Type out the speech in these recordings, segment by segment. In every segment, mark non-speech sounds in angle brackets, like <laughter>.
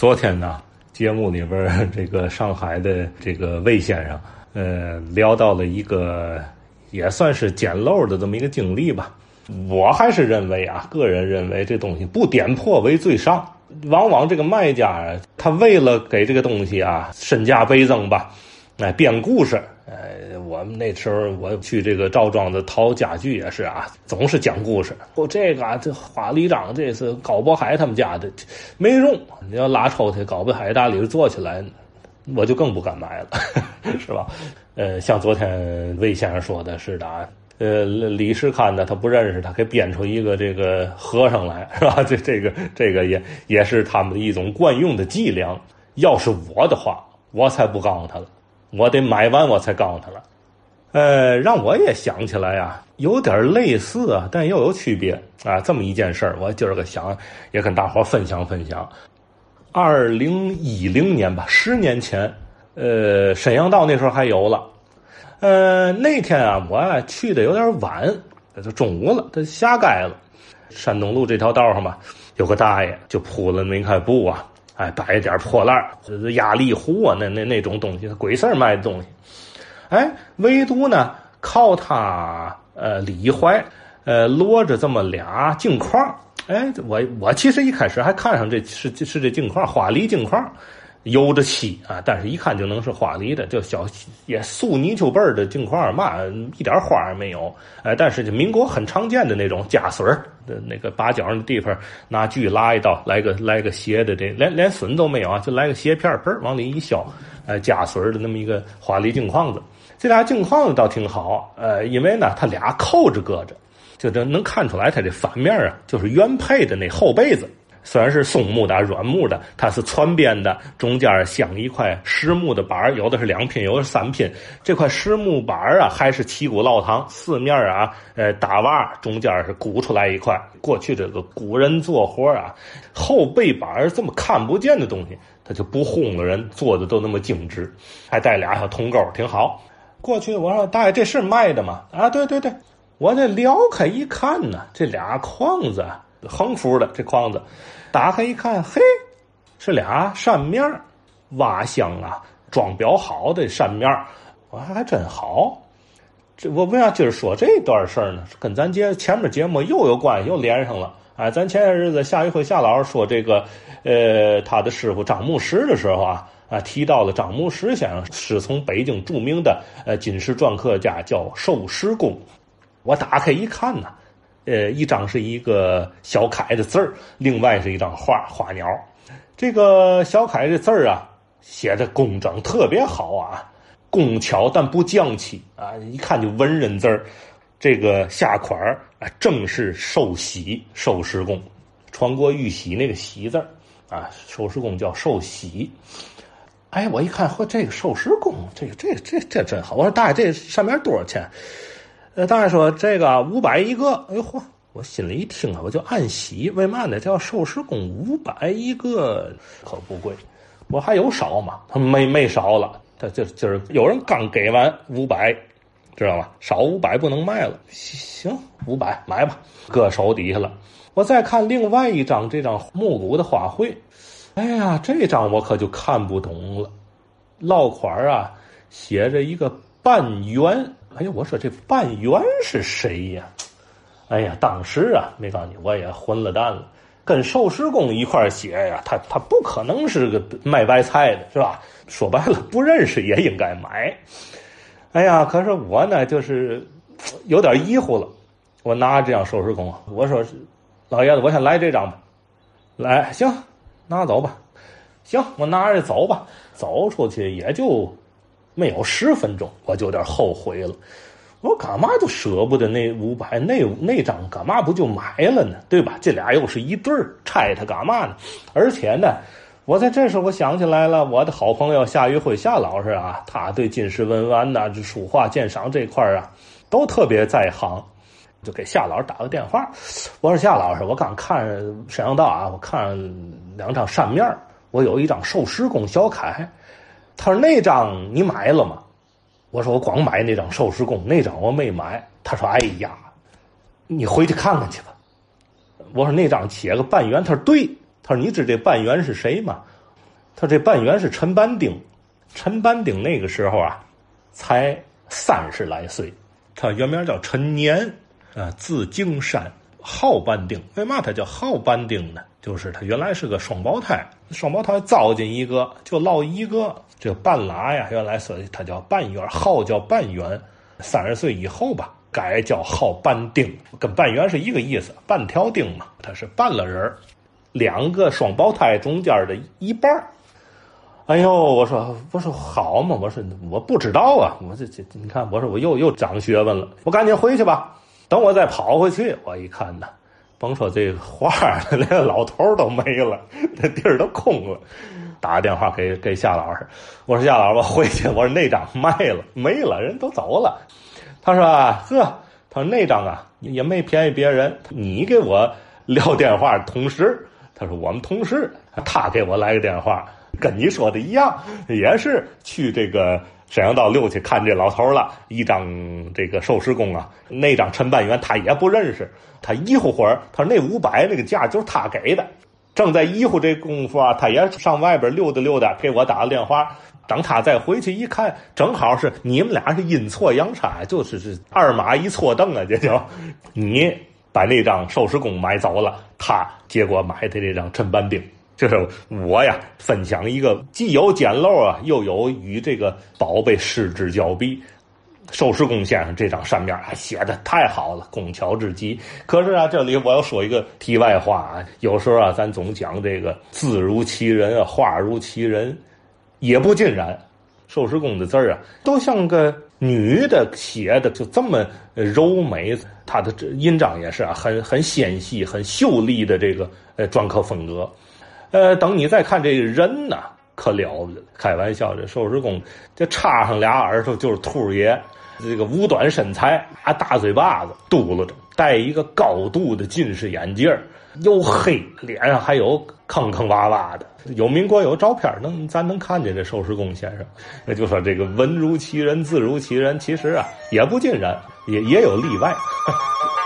昨天呢，节目里边这个上海的这个魏先生，呃，聊到了一个也算是捡漏的这么一个经历吧。我还是认为啊，个人认为这东西不点破为最上。往往这个卖家他为了给这个东西啊身价倍增吧，哎，编故事。呃，我们那时候我去这个赵庄子淘家具也是啊，总是讲故事。我，这个啊这花梨章这是高渤海他们家的，没用。你要拉抽屉，高渤海大里做起来，我就更不敢买了，<laughs> 是吧？呃，像昨天魏先生说的是的啊，呃，李世堪呢，他不认识他，给编出一个这个和尚来，是吧？<laughs> 这这个这个也也是他们的一种惯用的伎俩。要是我的话，我才不告诉他了。我得买完我才告诉他了，呃，让我也想起来呀，有点类似啊，但又有区别啊。这么一件事儿，我今儿个想也跟大伙分享分享。二零一零年吧，十年前，呃，沈阳道那时候还有了。呃，那天啊，我啊去的有点晚，就中午了，他下街了。山东路这条道上吧，有个大爷就铺了那块布啊。哎，摆一点破烂儿，压力壶啊，那那那种东西，鬼事卖的东西。哎，唯独呢，靠他呃李怀呃摞着这么俩镜框。哎，我我其实一开始还看上这是是这镜框，花梨镜框。油着漆啊，但是一看就能是花梨的，就小也素泥鳅背儿的镜框嘛，一点花也没有。哎，但是就民国很常见的那种加榫的那个把角的地方，拿锯拉一刀，来个来个斜的，这连连榫都没有啊，就来个斜片儿，嘣儿往里一削，呃，加榫的那么一个花梨镜框子。这俩镜框子倒挺好，呃，因为呢，它俩扣着搁着，就这能看出来它这反面啊，就是原配的那后背子。虽然是松木的、软木的，它是穿边的，中间镶一块实木的板有的是两拼，有的是三拼。这块实木板啊，还是旗鼓烙堂，四面啊，呃，打瓦，中间是鼓出来一块。过去这个古人做活啊，后背板这么看不见的东西，他就不轰了人，做的都那么精致，还带俩小铜钩，挺好。过去我说大爷，这是卖的吗？啊，对对对，我这撩开一看呢，这俩框子。横幅的这框子，打开一看，嘿，是俩扇面挖箱啊，装裱好的扇面我还还真好。这我为啥今儿说这段事儿呢？跟咱节前面节目又有关系，又连上了。哎，咱前些日子夏一辉夏老师说这个，呃，他的师傅张牧石的时候啊，啊，提到了张牧石先生师从北京著名的呃金石篆刻家叫寿石公。我打开一看呢。呃，一张是一个小楷的字儿，另外是一张画花鸟。这个小楷的字儿啊，写的工整，特别好啊，工巧但不匠气啊，一看就文人字儿。这个下款儿啊，正是寿喜寿石公，传国玉玺那个玺字儿啊，寿石公叫寿喜。哎，我一看，嚯，这个寿石公，这个这这这真好。我说大爷，这上面多少钱？那，大爷说这个五百一个，哎呦嚯！我心里一听啊，我就暗喜，为嘛呢？叫寿石公五百一个，可不贵。我还有少吗？他没没少了，他就就是有人刚给完五百，知道吧？少五百不能卖了。行，五百买吧，搁手底下了。我再看另外一张这张木骨的花卉，哎呀，这张我可就看不懂了。落款啊，写着一个半圆。哎呀，我说这半圆是谁呀？哎呀，当时啊，没告诉你，我也混了蛋了。跟寿司公一块写呀，他他不可能是个卖白菜的，是吧？说白了，不认识也应该买。哎呀，可是我呢，就是有点疑惑了。我拿这张寿司公，我说老爷子，我先来这张吧。来，行，拿走吧。行，我拿着走吧。走出去也就。没有十分钟，我就有点后悔了。我干嘛就舍不得那五百那那张？干嘛不就买了呢？对吧？这俩又是一对儿，拆它干嘛呢？而且呢，我在这时候我想起来了，我的好朋友夏玉辉夏老师啊，他对金石文玩呐、这书画鉴赏这块啊，都特别在行。就给夏老师打个电话，我说夏老师，我刚看沈阳道啊，我看两张扇面我有一张寿司公小楷。他说：“那张你买了吗？”我说：“我光买那张寿石公，那张我没买。”他说：“哎呀，你回去看看去吧。”我说：“那张写个半圆。”他说：“对。”他说：“你知这半圆是谁吗？”他说这半圆是陈半丁，陈半丁那个时候啊，才三十来岁，他原名叫陈年，啊，字敬山，号半丁。为嘛他叫号半丁呢？就是他原来是个双胞胎，双胞胎糟践一个就落一个，这半拉呀，原来说他叫半圆，号叫半圆。三十岁以后吧，改叫号半丁，跟半圆是一个意思，半条丁嘛，他是半了人两个双胞胎中间的一半哎呦，我说我说好嘛，我说我不知道啊，我这这你看，我说我又又长学问了，我赶紧回去吧。等我再跑回去，我一看呢，甭说这画连老头都没了，<laughs> 那地儿都空了。打个电话给给夏老师，我说夏老师，我回去，我说那张卖了 <laughs> 没了，人都走了。他说呵，他说那张啊也没便宜别人，你给我撂电话同时。他说：“我们同事，他给我来个电话，<laughs> 跟你说的一样，也是去这个沈阳道六去看这老头了。一张这个寿司工啊，那张陈半元他也不认识。他一会儿，他说那五百那个价就是他给的。正在一乎这功夫啊，他也上外边溜达溜达，给我打了电话。等他再回去一看，正好是你们俩是阴错阳差，就是是二马一错蹬啊，这就你。”把那张寿司工买走了，他结果买的这张陈半丁，就是我呀分享一个既有简陋啊，又有与这个宝贝失之交臂。寿石公先生这张扇面啊写的太好了，工巧至极。可是啊，这里我要说一个题外话啊，有时候啊，咱总讲这个字如其人啊，画如其人，也不尽然。寿石公的字啊，都像个女的写的，就这么柔美。他的这印章也是啊，很很纤细、很秀丽的这个呃篆刻风格。呃，等你再看这人呢，可了不得。开玩笑，这寿石公这插上俩耳朵就是兔爷，这个五短身材啊，大嘴巴子，嘟噜着，戴一个高度的近视眼镜又黑，脸上还有坑坑洼洼的。有民国有照片能咱能看见这寿石公先生。那就说这个文如其人，字如其人，其实啊也不尽然，也也有例外。<laughs>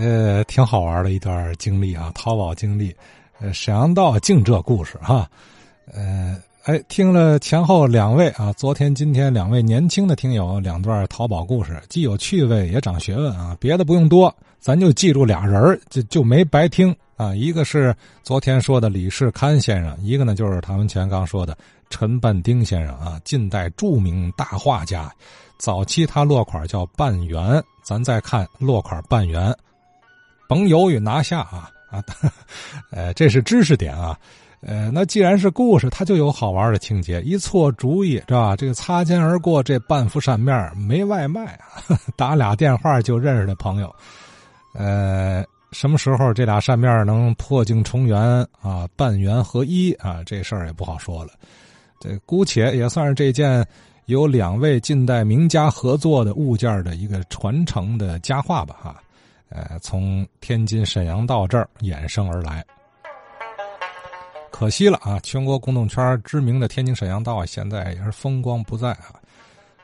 呃，挺好玩的一段经历啊，淘宝经历。呃，沈阳道净这故事哈。呃，哎，听了前后两位啊，昨天今天两位年轻的听友两段淘宝故事，既有趣味也长学问啊。别的不用多，咱就记住俩人就就没白听啊。一个是昨天说的李世堪先生，一个呢就是唐文全刚说的陈半丁先生啊，近代著名大画家。早期他落款叫半圆，咱再看落款半圆，甭犹豫拿下啊啊！呃，这是知识点啊。呃，那既然是故事，它就有好玩的情节。一错主意，是吧？这个擦肩而过，这半幅扇面没外卖，<laughs> 打俩电话就认识的朋友。呃，什么时候这俩扇面能破镜重圆啊？半圆合一啊？这事儿也不好说了。这姑且也算是这件有两位近代名家合作的物件的一个传承的佳话吧，哈。呃，从天津沈阳道这儿衍生而来。可惜了啊！全国公众圈知名的天津沈阳道现在也是风光不再啊。